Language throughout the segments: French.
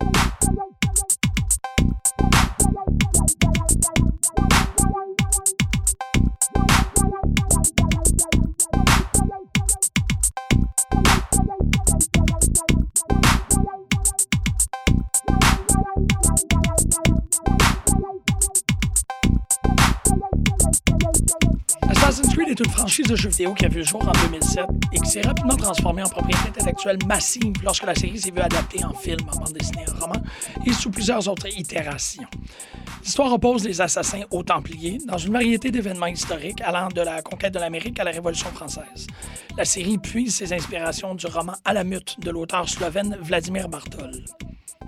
Bye. Creed est une franchise de jeux vidéo qui a vu le jour en 2007 et qui s'est rapidement transformée en propriété intellectuelle massive lorsque la série s'est vue adaptée en film, en bande dessinée, en roman et sous plusieurs autres itérations. L'histoire oppose les assassins aux Templiers dans une variété d'événements historiques allant de la conquête de l'Amérique à la Révolution française. La série puise ses inspirations du roman Alamut de l'auteur slovène Vladimir Bartol.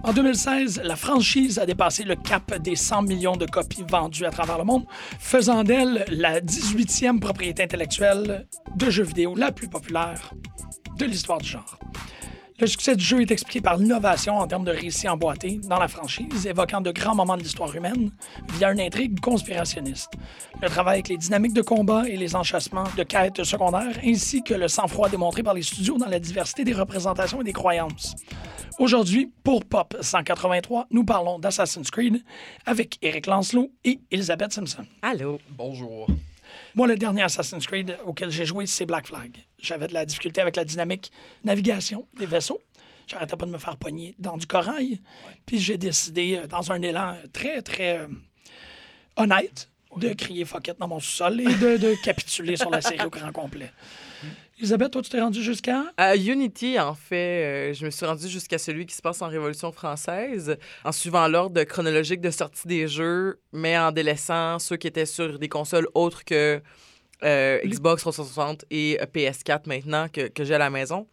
En 2016, la franchise a dépassé le cap des 100 millions de copies vendues à travers le monde, faisant d'elle la 18e propriété intellectuelle de jeux vidéo la plus populaire de l'histoire du genre. Le succès du jeu est expliqué par l'innovation en termes de récits emboîtés dans la franchise, évoquant de grands moments de l'histoire humaine via une intrigue conspirationniste. Le travail avec les dynamiques de combat et les enchâssements de quêtes secondaires, ainsi que le sang-froid démontré par les studios dans la diversité des représentations et des croyances. Aujourd'hui, pour Pop 183, nous parlons d'Assassin's Creed avec Eric Lancelot et Elizabeth Simpson. Allô? Bonjour. Moi, le dernier Assassin's Creed auquel j'ai joué, c'est Black Flag. J'avais de la difficulté avec la dynamique navigation des vaisseaux. J'arrêtais pas de me faire pogner dans du corail. Puis j'ai décidé, euh, dans un élan très, très euh, honnête, de crier fuck it dans mon sous-sol et de, de capituler sur la série au grand complet. Elisabeth, toi, tu t'es rendu jusqu'à? À Unity, en fait, euh, je me suis rendu jusqu'à celui qui se passe en Révolution française, en suivant l'ordre chronologique de sortie des jeux, mais en délaissant ceux qui étaient sur des consoles autres que euh, Xbox 360 et euh, PS4 maintenant que, que j'ai à la maison.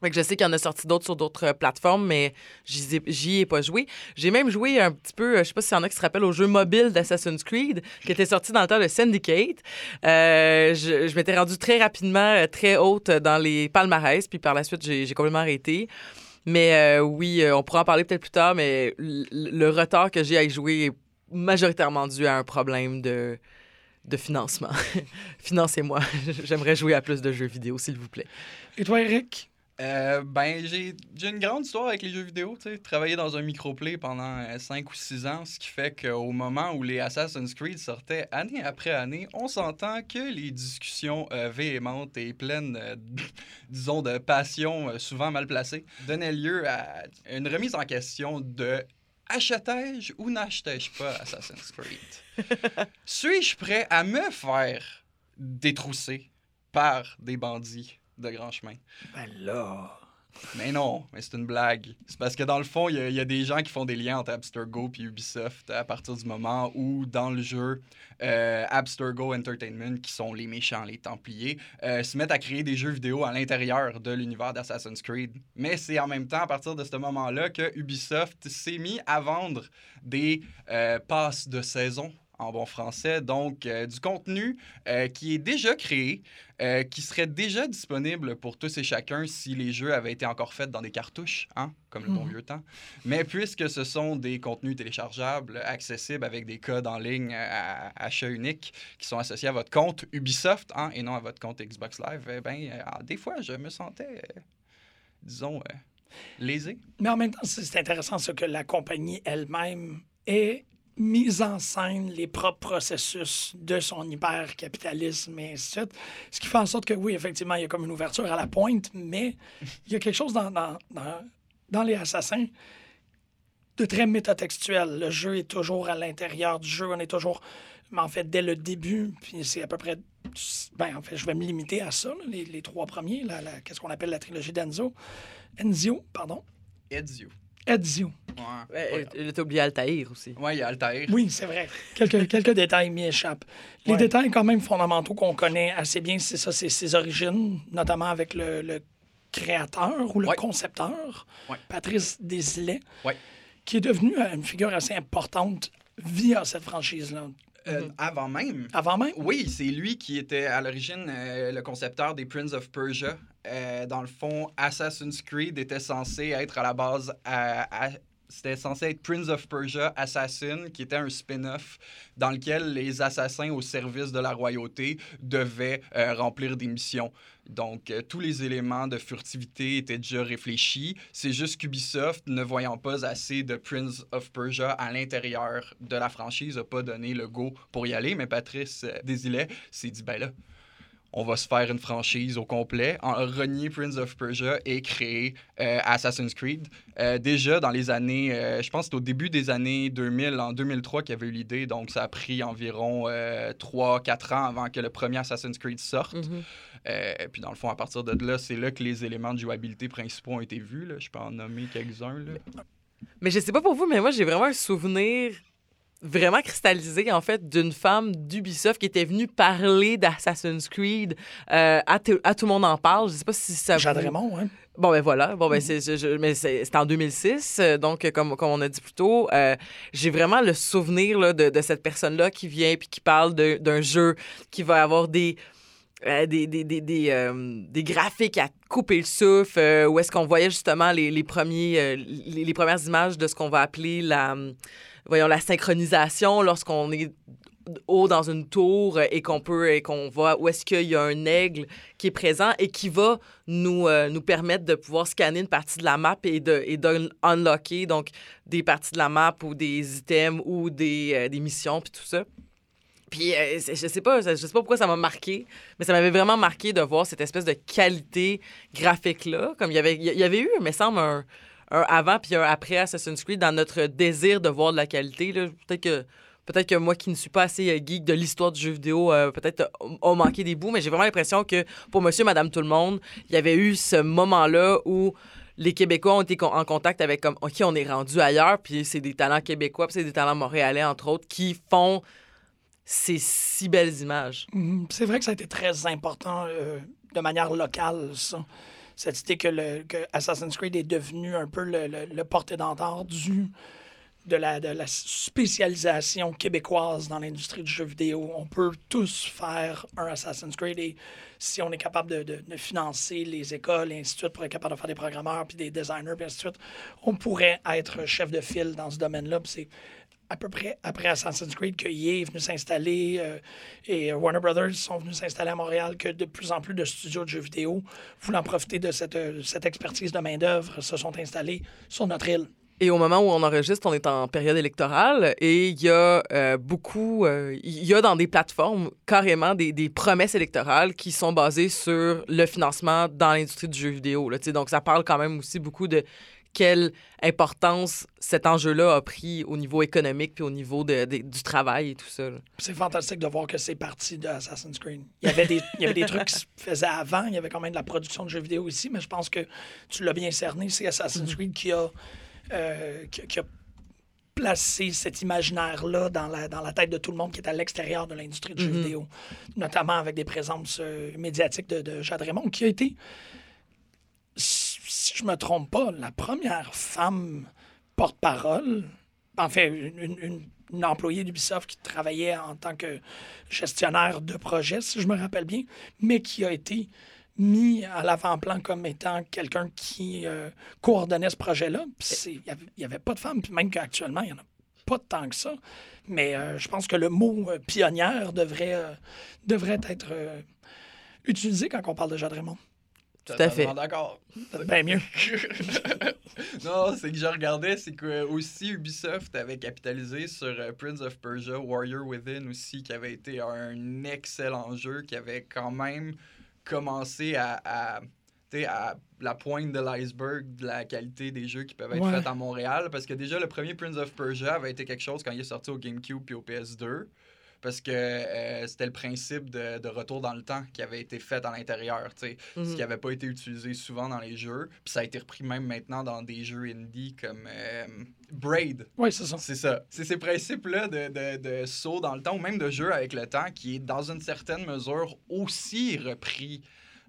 Fait que je sais qu'il y en a sorti d'autres sur d'autres euh, plateformes, mais j'y ai, ai pas joué. J'ai même joué un petit peu, je sais pas s'il y en a qui se rappellent, au jeu mobile d'Assassin's Creed, qui était sorti dans le temps de Syndicate. Euh, je je m'étais rendu très rapidement très haute dans les palmarès, puis par la suite, j'ai complètement arrêté. Mais euh, oui, on pourra en parler peut-être plus tard, mais le retard que j'ai à y jouer est majoritairement dû à un problème de, de financement. Financez-moi. J'aimerais jouer à plus de jeux vidéo, s'il vous plaît. Et toi, Eric? Euh, ben, j'ai une grande histoire avec les jeux vidéo. tu sais. Travaillé dans un microplay pendant 5 ou 6 ans, ce qui fait qu'au moment où les Assassin's Creed sortaient année après année, on s'entend que les discussions euh, véhémentes et pleines, euh, disons, de passion euh, souvent mal placées, donnaient lieu à une remise en question de achetais-je ou n'achetais-je pas Assassin's Creed? Suis-je prêt à me faire détrousser par des bandits de grand chemin? Ben là. Mais non, mais c'est une blague. C'est parce que dans le fond, il y, a- des gens qui font des liens entre Abstergo et Ubisoft à partir du moment où, dans le jeu, euh, Abstergo Entertainment, qui sont les méchants, les Templiers, euh, se mettent à créer des jeux vidéo à l'intérieur de l'univers d'Assassin's Creed. Mais c'est en même temps, à partir de ce moment-là, que Ubisoft s'est mis à vendre des euh, passes de saison en bon français, donc euh, du contenu euh, qui est déjà créé, euh, qui serait déjà disponible pour tous et chacun si les jeux avaient été encore faits dans des cartouches, hein, comme le bon Mhm. vieux temps. Mais puisque ce sont des contenus téléchargeables, accessibles avec des codes en ligne à, à achat unique qui sont associés à votre compte Ubisoft hein, et non à votre compte Xbox Live, eh ben, euh, des fois, je me sentais, disons, lésé. Mais en même temps, c'est intéressant ce que la compagnie elle-même ait mise en scène les propres processus de son hyper-capitalisme et ainsi de suite. Ce qui fait en sorte que, oui, effectivement, il y a comme une ouverture à la pointe, mais il y a quelque chose dans, dans, dans, les assassins de très métatextuel. Le jeu est toujours à l'intérieur du jeu. On est toujours, mais en fait, dès le début, puis c'est à peu près. Ben, en fait, je vais me limiter à ça, les, les trois premiers, qu'est-ce qu'on appelle la trilogie d'Enzo? Enzio, pardon. Ezio. Ezio. Ouais, Ouais, T'as oublié Altaïr aussi. Ouais, il y a Altair. Oui, c'est vrai. Quelques, quelques détails m'y échappent. Les Ouais. détails quand même fondamentaux qu'on connaît assez bien, c'est ça, c'est ses origines, notamment avec le, le créateur ou le Ouais. concepteur, Ouais. Patrice Desilets, Ouais. qui est devenu euh, une figure assez importante via cette franchise-là. Euh, Avant même, Avant même, Oui, c'est lui qui était à l'origine euh, le concepteur des Prince of Persia. Euh, dans le fond, Assassin's Creed était censé être à la base à- à- c'était censé être Prince of Persia Assassin, qui était un spin-off dans lequel les assassins au service de la royauté devaient euh, remplir des missions. Donc, euh, tous les éléments de furtivité étaient déjà réfléchis. C'est juste qu'Ubisoft, ne voyant pas assez de Prince of Persia à l'intérieur de la franchise, n'a pas donné le go pour y aller. Mais Patrice euh, Desilets s'est dit, ben là, on va se faire une franchise au complet, en renier Prince of Persia et créer euh, Assassin's Creed. Euh, déjà dans les années, euh, je pense que c'est au début des années 2000, en 2003 qu'il y avait eu l'idée, donc ça a pris environ 3-4 ans avant que le premier Assassin's Creed sorte. Mhm. puis dans le fond, à partir de là, c'est là que les éléments de jouabilité principaux ont été vus. Là. Je peux en nommer quelques-uns. Mais je sais pas pour vous, mais moi j'ai vraiment un souvenir vraiment cristallisé, en fait, d'une femme d'Ubisoft qui était venue parler d'Assassin's Creed euh, à, tout le monde en parle. Je sais pas si ça Raymond, hein? Bon, ben voilà. Bon, ben mm-hmm. c'est, en 2006. Euh, donc, comme, comme on a dit plus tôt, euh, j'ai vraiment le souvenir là, de, de, cette personne-là qui vient puis qui parle d'un jeu qui va avoir des. des, des, des, des, des, graphiques à couper le souffle, où est-ce qu'on voyait justement les, les premiers, les, les, premières images de ce qu'on va appeler la, voyons, la synchronisation lorsqu'on est haut dans une tour et qu'on peut et qu'on voit où est-ce qu'il y a un aigle qui est présent et qui va nous, euh, nous permettre de pouvoir scanner une partie de la map et de, et donc des parties de la map ou des items ou des, euh, des missions puis tout ça. Puis euh, je sais pas, je sais pas pourquoi ça m'a marqué, mais ça m'avait vraiment marqué de voir cette espèce de qualité graphique là, comme il y avait il y avait eu, me semble un un avant puis un après Assassin's Creed dans notre désir de voir de la qualité. Peut-être que peut-être que moi qui ne suis pas assez euh, geek de l'histoire du jeu vidéo, euh, peut-être a manqué des bouts, mais j'ai vraiment l'impression que pour monsieur, madame, tout le monde, il y avait eu ce moment-là où les Québécois ont été en contact avec comme on est rendu ailleurs, puis c'est des talents québécois, puis c'est des talents montréalais entre autres qui font ces si belles images. Mm-hmm. C'est vrai que ça a été très important euh, de manière locale ça cette idée que, le, Assassin's Creed est devenu un peu le, le, porte-étendard du de la, la spécialisation québécoise dans l'industrie du jeu vidéo. On peut tous faire un Assassin's Creed et si on est capable de, financer les écoles de suite pour être capable de faire des programmeurs puis des designers puis ainsi on pourrait être chef de file dans ce domaine-là. À peu près après Assassin's Creed que EA est venu s'installer euh, et Warner Brothers sont venus s'installer à Montréal, que de plus en plus de studios de jeux vidéo, voulant profiter de cette, euh, cette expertise de main-d'œuvre, se sont installés sur notre île. Et au moment où on enregistre, on est en période électorale et il y a euh, beaucoup, il y a dans des plateformes carrément des, des, promesses électorales qui sont basées sur le financement dans l'industrie du jeu vidéo. Là, donc ça parle quand même aussi beaucoup de quelle importance cet enjeu-là a pris au niveau économique puis au niveau de, du travail et tout ça. C'est fantastique de voir que c'est parti de Assassin's Creed. Il y, avait des, il y avait des trucs qui se faisaient avant, il y avait quand même de la production de jeux vidéo ici, mais je pense que tu l'as bien cerné, c'est Assassin's mm-hmm. Creed qui a, euh, qui, a placé cet imaginaire-là dans la, dans la tête de tout le monde qui est à l'extérieur de l'industrie du jeu mm-hmm. vidéo, notamment avec des présences euh, médiatiques de, de Jade Raymond, qui a été si je me trompe pas, la première femme porte-parole, en fait, une, employée d'Ubisoft qui travaillait en tant que gestionnaire de projet, si je me rappelle bien, mais qui a été mis à l'avant-plan comme étant quelqu'un qui euh, coordonnait ce projet-là. Il n'y avait, pas de femmes, puis même qu'actuellement, il n'y en a pas tant que ça. Mais euh, je pense que le mot euh, pionnière devrait, devrait être utilisé quand on parle de Jade Raymond. Tout à fait. d'accord. Bien mieux. non, c'est que je regardais, c'est que aussi Ubisoft avait capitalisé sur euh, Prince of Persia, Warrior Within aussi, qui avait été un excellent jeu, qui avait quand même commencé à, à à la pointe de l'iceberg de la qualité des jeux qui peuvent être faits à Montréal. Parce que déjà, le premier Prince of Persia avait été quelque chose quand il est sorti au GameCube puis au PS2 parce que euh, c'était le principe de, retour dans le temps qui avait été fait à l'intérieur, ce qui n'avait mhm. pas été utilisé souvent dans les jeux. Puis ça a été repris même maintenant dans des jeux indie comme euh, Braid. Oui, c'est ça. C'est ça. C'est ces principes-là de, de, de, saut dans le temps, ou même de jeu avec le temps, qui est dans une certaine mesure aussi repris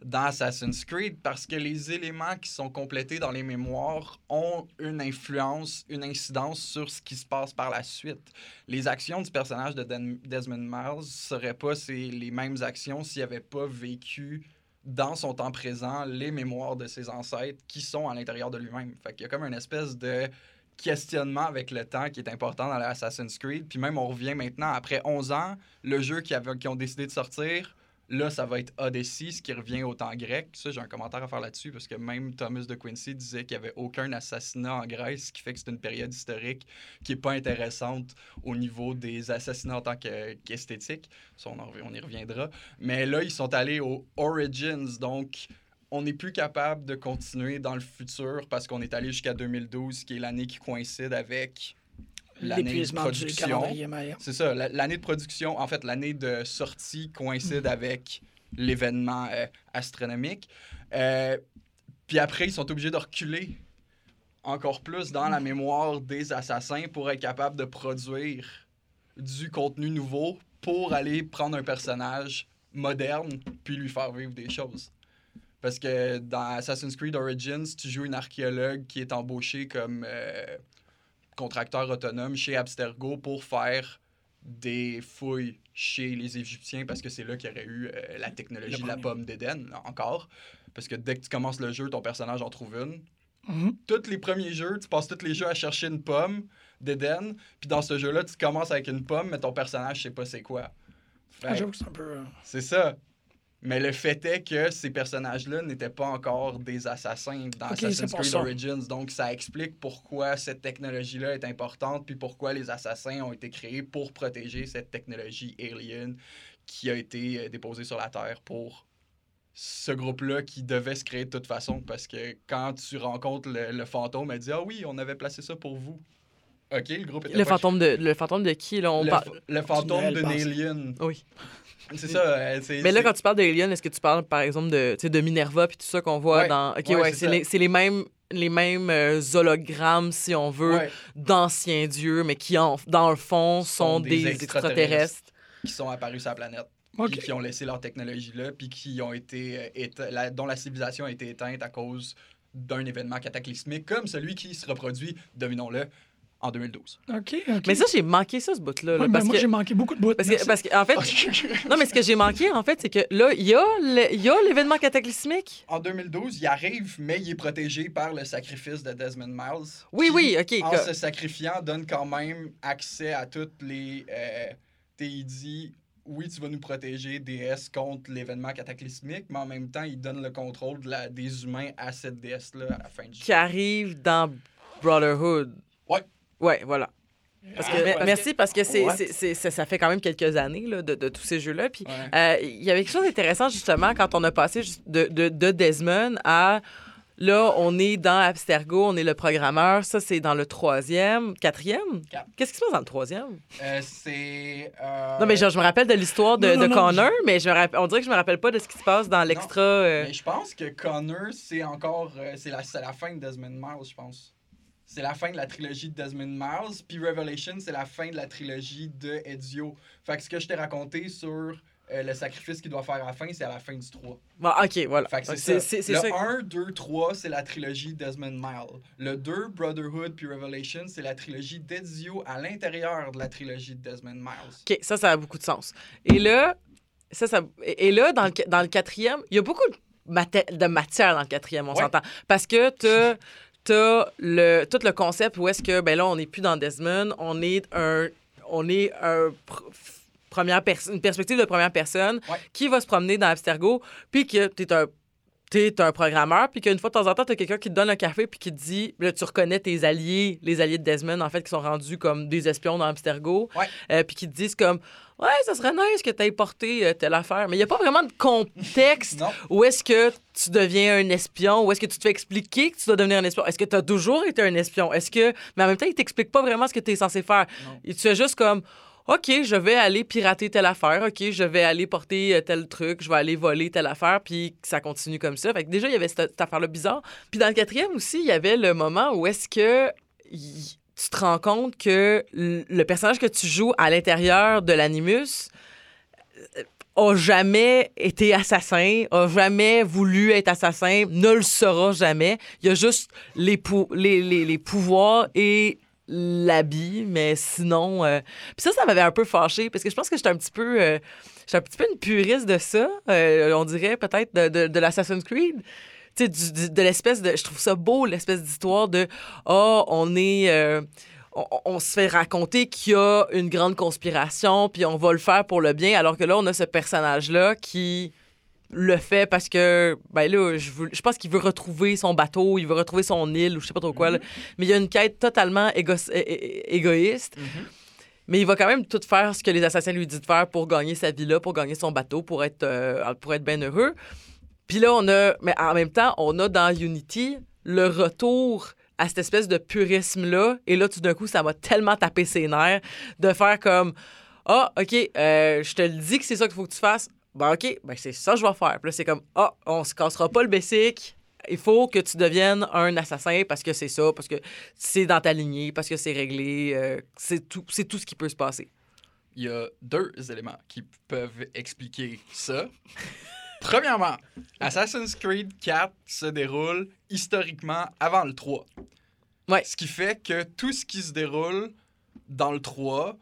dans Assassin's Creed parce que les éléments qui sont complétés dans les mémoires ont une influence, une incidence sur ce qui se passe par la suite. Les actions du personnage de Desmond Miles seraient pas les mêmes actions s'il n'avait pas vécu dans son temps présent les mémoires de ses ancêtres qui sont à l'intérieur de lui-même. Fait qu'il y a comme une espèce de questionnement avec le temps qui est important dans l'Assassin's Creed. Puis même, on revient maintenant, après 11 ans, le jeu qui, avait, qui ont décidé de sortir, là, ça va être Odyssey, ce qui revient au temps grec. Ça, j'ai un commentaire à faire là-dessus, parce que même Thomas de Quincy disait qu'il n'y avait aucun assassinat en Grèce, ce qui fait que c'est une période historique qui n'est pas intéressante au niveau des assassinats en tant que- qu'esthétique. Ça, on, en on y reviendra. Mais là, ils sont allés aux Origins, donc on n'est plus capable de continuer dans le futur parce qu'on est allé jusqu'à 2012, qui est l'année qui coïncide avec l'année de production. C'est ça, la- l'année de production, en fait, l'année de sortie coïncide avec l'événement euh, astronomique. Euh, puis après, ils sont obligés de reculer encore plus dans la mémoire des assassins pour être capable de produire du contenu nouveau pour aller prendre un personnage moderne puis lui faire vivre des choses. Parce que dans Assassin's Creed Origins, tu joues une archéologue qui est embauchée comme euh, contracteur autonome chez Abstergo pour faire des fouilles chez les Égyptiens parce que c'est là qu'il y aurait eu euh, la technologie de la pomme d'Éden, encore. Parce que dès que tu commences le jeu, ton personnage en trouve une. Mhm. Tous les premiers jeux, tu passes tous les jeux à chercher une pomme d'Éden. Puis dans ce jeu-là, tu commences avec une pomme, mais ton personnage, je sais pas c'est quoi. Ah, c'est un peu. euh, c'est ça. Mais le fait est que ces personnages-là n'étaient pas encore des assassins dans Assassin's Creed ça. Origins. Donc, ça explique pourquoi cette technologie-là est importante, puis pourquoi les assassins ont été créés pour protéger cette technologie alien qui a été euh, déposée sur la Terre pour ce groupe-là qui devait se créer de toute façon. Parce que quand tu rencontres le, le fantôme, elle dit Ah oui, on avait placé ça pour vous. Ok, le groupe était Le pas- fantôme de, le fantôme de qui, là? On le, parle... fa- le fantôme pense. Alien. Oui. C'est ça. euh, c'est- Mais là, c'est- quand tu parles d'Alien, est-ce que tu parles, par exemple, de, tu sais, de Minerva puis tout ça qu'on voit Ouais. dans... OK, Ouais, ouais, c'est les, c'est les mêmes, les mêmes euh, hologrammes, si on veut, Ouais. d'anciens dieux, mais qui, en, dans le fond, sont, Sont des, des extraterrestres. extraterrestres. qui sont apparus sur la planète. Ok. Puis qui ont laissé leur technologie là, puis qui ont été euh, éte- la- dont la civilisation a été éteinte à cause d'un événement cataclysmique comme celui qui se reproduit, devinons-le, en 2012. OK, OK. Mais ça, j'ai manqué ça, ce bout-là. là, Ouais, ben, parce moi, que... j'ai manqué beaucoup de bouts. Parce que, parce que, en fait, non, mais ce que j'ai manqué, en fait, c'est que là, il y a le- il y a l'événement cataclysmique. En 2012, il arrive, mais il est protégé par le sacrifice de Desmond Miles. Oui, qui, oui, OK. En que- se sacrifiant, donne quand même accès à toutes les. Euh, t'es- il dit oui, tu vas nous protéger, DS, contre l'événement cataclysmique, mais en même temps, il donne le contrôle de la, des humains à cette DS-là à la fin du jeu. qui arrive dans Brotherhood. Ouais. Ouais, voilà. Parce que, Ah, parce merci, parce que c'est, What? c'est- c'est- ça, fait quand même quelques années là, de, de tous ces jeux-là. Puis Ouais. euh, il y avait quelque chose d'intéressant, justement, quand on a passé de, de, de Desmond à. Là, on est dans Abstergo, on est le programmeur. Ça, c'est dans le troisième, quatrième? Quatre. Qu'est-ce qui se passe dans le troisième? Euh, c'est. euh, Non, mais genre, je me rappelle de l'histoire de, Non, non, de non, Connor, mais je me rappelle- on dirait que je me rappelle pas de ce qui se passe dans l'extra. Mais je pense que Connor, c'est encore. c'est la, c'est la fin de Desmond Miles, je pense. C'est la fin de la trilogie de Desmond Miles. Puis Revelation, c'est la fin de la trilogie de Ezio. Fait que ce que je t'ai raconté sur euh, le sacrifice qu'il doit faire à la fin, c'est à la fin du 3. Bon, OK, voilà. Fait que c'est ça. le ça. 1, 2, 3, c'est la trilogie Desmond Miles. Le 2, Brotherhood puis Revelation, c'est la trilogie d'Ezio à l'intérieur de la trilogie de Desmond Miles. OK, ça, ça a beaucoup de sens. Et là, ça, ça, et là dans, le, dans le quatrième, il y a beaucoup de, maté- de matière dans le quatrième, on Ouais. s'entend. Parce que t'as as le, tout le concept où est-ce que, ben là, on n'est plus dans Desmond, on est un, on est un pr- première personne, une perspective de première personne Ouais. qui va se promener dans Abstergo, puis que tu es un t'es un programmeur, puis qu'une fois de temps en temps, t'as quelqu'un qui te donne un café, puis qui te dit, là, tu reconnais tes alliés, les alliés de Desmond, en fait, qui sont rendus comme des espions dans Abstergo, Ouais. euh, puis qui te disent comme, ouais, ça serait nice que t'aies porté euh, telle affaire. Mais il n'y a pas vraiment de contexte où est-ce que tu deviens un espion, où est-ce que tu te fais expliquer que tu dois devenir un espion. Est-ce que tu as toujours été un espion? Est-ce que... Mais en même temps, il t'explique pas vraiment ce que tu es censé faire. Non. Et tu fais juste comme, OK, je vais aller pirater telle affaire. OK, je vais aller porter euh, tel truc. Je vais aller voler telle affaire. Puis ça continue comme ça. Fait que déjà, il y avait cette, affaire-là bizarre. Puis dans le quatrième aussi, il y avait le moment où est-ce que tu te rends compte que le personnage que tu joues à l'intérieur de l'animus euh, a jamais été assassin, a jamais voulu être assassin, ne le sera jamais. Il y a juste les, pou- les, les pouvoirs et l'habit, mais sinon... euh, Puis ça, ça m'avait un peu fâché, parce que je pense que j'étais un petit peu... euh, j'étais un petit peu une puriste de ça, euh, on dirait peut-être de, de, l'Assassin's Creed. Tu sais, de l'espèce de. Je trouve ça beau, l'espèce d'histoire de. Ah, on est. euh, on, on se fait raconter qu'il y a une grande conspiration, puis on va le faire pour le bien, alors que là, on a ce personnage-là qui le fait parce que, ben là, je, veux- je pense qu'il veut retrouver son bateau, il veut retrouver son île, ou je sais pas trop quoi, là. mais il y a une quête totalement égo- égoïste. Mais il va quand même tout faire ce que les assassins lui disent de faire pour gagner sa vie-là, pour gagner son bateau, pour être, euh, pour être bien heureux. Puis là, on a, mais en même temps, on a dans Unity le retour à cette espèce de purisme-là. Et là, tout d'un coup, ça m'a tellement tapé ses nerfs de faire comme Ah, OK, euh, je te le dis que c'est ça qu'il faut que tu fasses. Ben, OK, ben, c'est ça que je vais faire. Puis là, c'est comme Ah, on se cassera pas le basic. Il faut que tu deviennes un assassin parce que c'est ça, parce que c'est dans ta lignée, parce que c'est réglé. euh, c'est tout, c'est tout ce qui peut se passer. Il y a deux éléments qui peuvent expliquer ça. Premièrement, Assassin's Creed 4 se déroule historiquement avant le 3. Ouais. Ce qui fait que tout ce qui se déroule dans le 3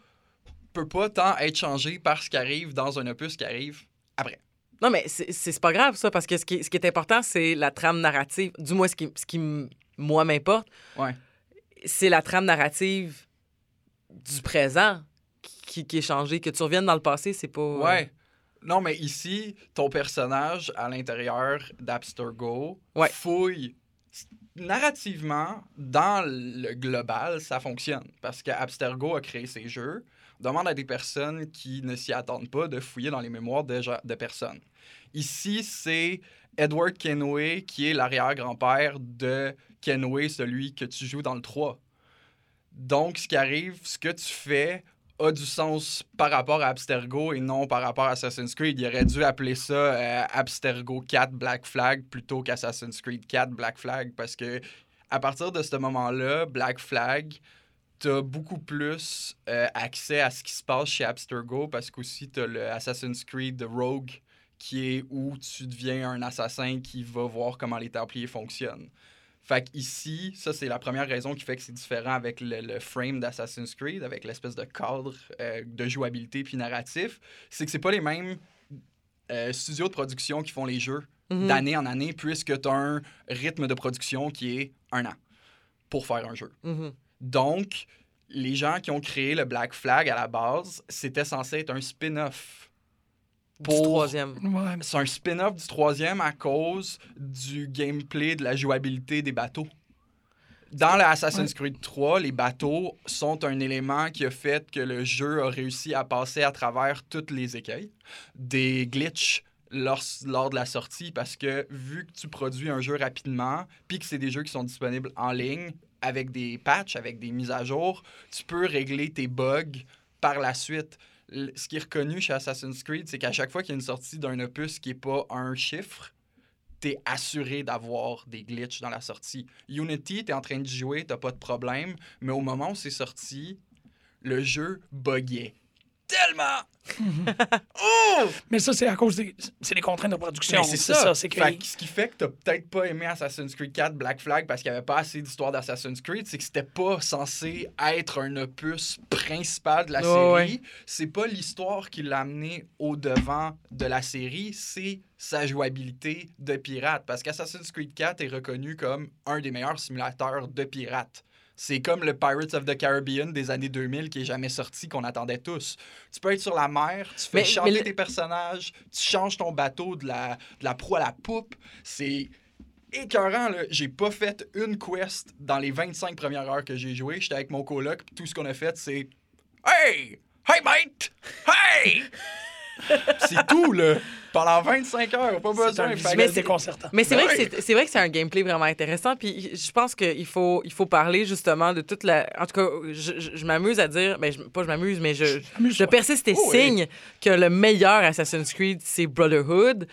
peut pas tant être changé par ce qui arrive dans un opus qui arrive après. Non, mais c'est pas grave, ça, parce que ce qui, ce qui est important, c'est la trame narrative. Du moins, ce qui, ce qui moi, m'importe, Ouais. c'est la trame narrative du présent qui, qui est changée. Que tu reviennes dans le passé, c'est pas. euh, Ouais. Non, mais ici, ton personnage à l'intérieur d'Abstergo Ouais. fouille. Narrativement, dans le global, ça fonctionne. Parce qu'Abstergo a créé ses jeux, demande à des personnes qui ne s'y attendent pas de fouiller dans les mémoires de, de personnes. Ici, c'est Edward Kenway qui est l'arrière-grand-père de Kenway, celui que tu joues dans le 3. Donc, ce qui arrive, ce que tu fais a du sens par rapport à Abstergo et non par rapport à Assassin's Creed. Il aurait dû appeler ça euh, Abstergo 4 Black Flag plutôt qu'Assassin's Creed 4 Black Flag parce que à partir de ce moment-là, Black Flag, t'as beaucoup plus euh, accès à ce qui se passe chez Abstergo parce qu'aussi t'as le Assassin's Creed Rogue qui est où tu deviens un assassin qui va voir comment les Templiers fonctionnent. Fait qu'ici, ça, c'est la première raison qui fait que c'est différent avec le, le frame d'Assassin's Creed, avec l'espèce de cadre euh, de jouabilité puis narratif. C'est que c'est pas les mêmes euh, studios de production qui font les jeux Mhm. d'année en année, puisque tu as un rythme de production qui est un an pour faire un jeu. Mhm. Donc, les gens qui ont créé le Black Flag à la base, c'était censé être un spin-off. Du Pour- troisième. Ouais, mais C'est un spin-off du troisième à cause du gameplay, de la jouabilité des bateaux. Dans le Assassin's Creed 3, les bateaux sont un élément qui a fait que le jeu a réussi à passer à travers toutes les écueils. Des glitches lors, lors de la sortie, parce que vu que tu produis un jeu rapidement, puis que c'est des jeux qui sont disponibles en ligne, avec des patchs, avec des mises à jour, tu peux régler tes bugs par la suite. Ce qui est reconnu chez Assassin's Creed, c'est qu'à chaque fois qu'il y a une sortie d'un opus qui n'est pas un chiffre, t'es assuré d'avoir des glitches dans la sortie. Unity, t'es en train de jouer, t'as pas de problème, mais au moment où c'est sorti, le jeu buguait. Tellement! oh! Mais ça, c'est à cause des, c'est des contraintes de production. C'est ça. C'est que ce qui fait que t'as peut-être pas aimé Assassin's Creed 4 Black Flag parce qu'il n'y avait pas assez d'histoire d'Assassin's Creed, c'est que c'était pas censé être un opus principal de la Ouais, série. C'est pas l'histoire qui l'a amené au devant de la série, c'est sa jouabilité de pirate. Parce qu'Assassin's Creed 4 est reconnu comme un des meilleurs simulateurs de pirates. C'est comme le Pirates of the Caribbean des années 2000 qui est jamais sorti, qu'on attendait tous. Tu peux être sur la mer, tu fais Mais- chanter mais le- tes personnages, tu changes ton bateau de la, de la proue à la poupe. C'est écœurant, là. J'ai pas fait une quest dans les 25 premières heures que j'ai joué. J'étais avec mon coloc, puis tout ce qu'on a fait, c'est Hey! Hey, mate! Hey! c'est tout, là. Pendant 25 heures, pas c'est un besoin. Mais c'est- déconcertant. Mais c'est vrai, Ouais. que c'est- vrai que c'est un gameplay vraiment intéressant. Puis je pense qu'il faut, il faut parler justement de toute la. En tout cas, je, je- je m'amuse à dire. Ben, je- pas je m'amuse, mais je, je Amuse-toi. persiste et Oh oui. signe que le meilleur Assassin's Creed, c'est Brotherhood.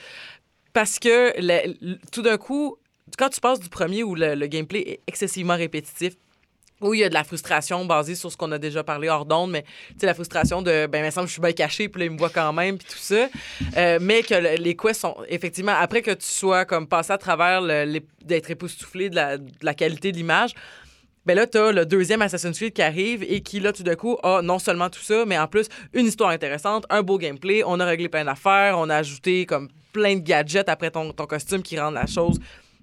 Parce que le- tout d'un coup, quand tu passes du premier où le, le gameplay est excessivement répétitif, où il y a de la frustration basée sur ce qu'on a déjà parlé hors d'onde, mais tu sais, la frustration de, ben, il me semble que je suis bien caché, puis là, il me voit quand même, puis tout ça. Euh, mais que le- les quests sont, effectivement, après que tu sois comme passé à travers le- d'être époustouflé de la, de la qualité de l'image, ben là, t'as le deuxième Assassin's Creed qui arrive et qui, là, tout d'un coup, a non seulement tout ça, mais en plus, une histoire intéressante, un beau gameplay, on a réglé plein d'affaires, on a ajouté comme plein de gadgets après ton, ton costume qui rendent la chose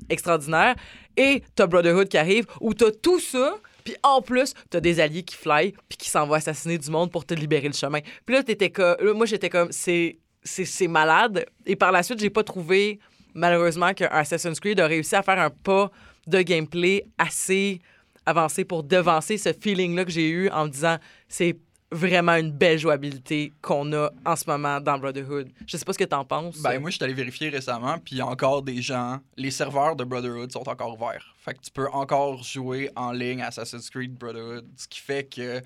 extraordinaire. Et t'as Brotherhood qui arrive, où t'as tout ça, puis en plus, t'as des alliés qui fly, puis qui s'en vont assassiner du monde pour te libérer le chemin. Puis là, t'étais comme... moi, j'étais comme, c'est c'est c'est malade. Et par la suite, j'ai pas trouvé, malheureusement, qu'un Assassin's Creed a réussi à faire un pas de gameplay assez avancé pour devancer ce feeling-là que j'ai eu en me disant c'est vraiment une belle jouabilité qu'on a en ce moment dans Brotherhood. Je sais pas ce que t'en penses. Ben, moi, je suis allé vérifier récemment, puis il y a encore des gens. Les serveurs de Brotherhood sont encore ouverts. Fait que tu peux encore jouer en ligne Assassin's Creed Brotherhood, ce qui fait que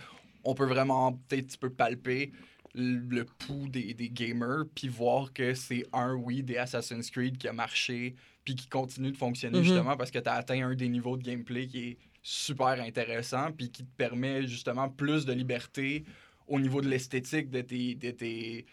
on peut vraiment, peut-être, tu peux palper le pouls des, des gamers, puis voir que c'est un, oui, des Assassin's Creed qui a marché, puis qui continue de fonctionner Mhm. justement parce que tu as atteint un des niveaux de gameplay qui est super intéressant, puis qui te permet justement plus de liberté au niveau de l'esthétique de tes, de tes,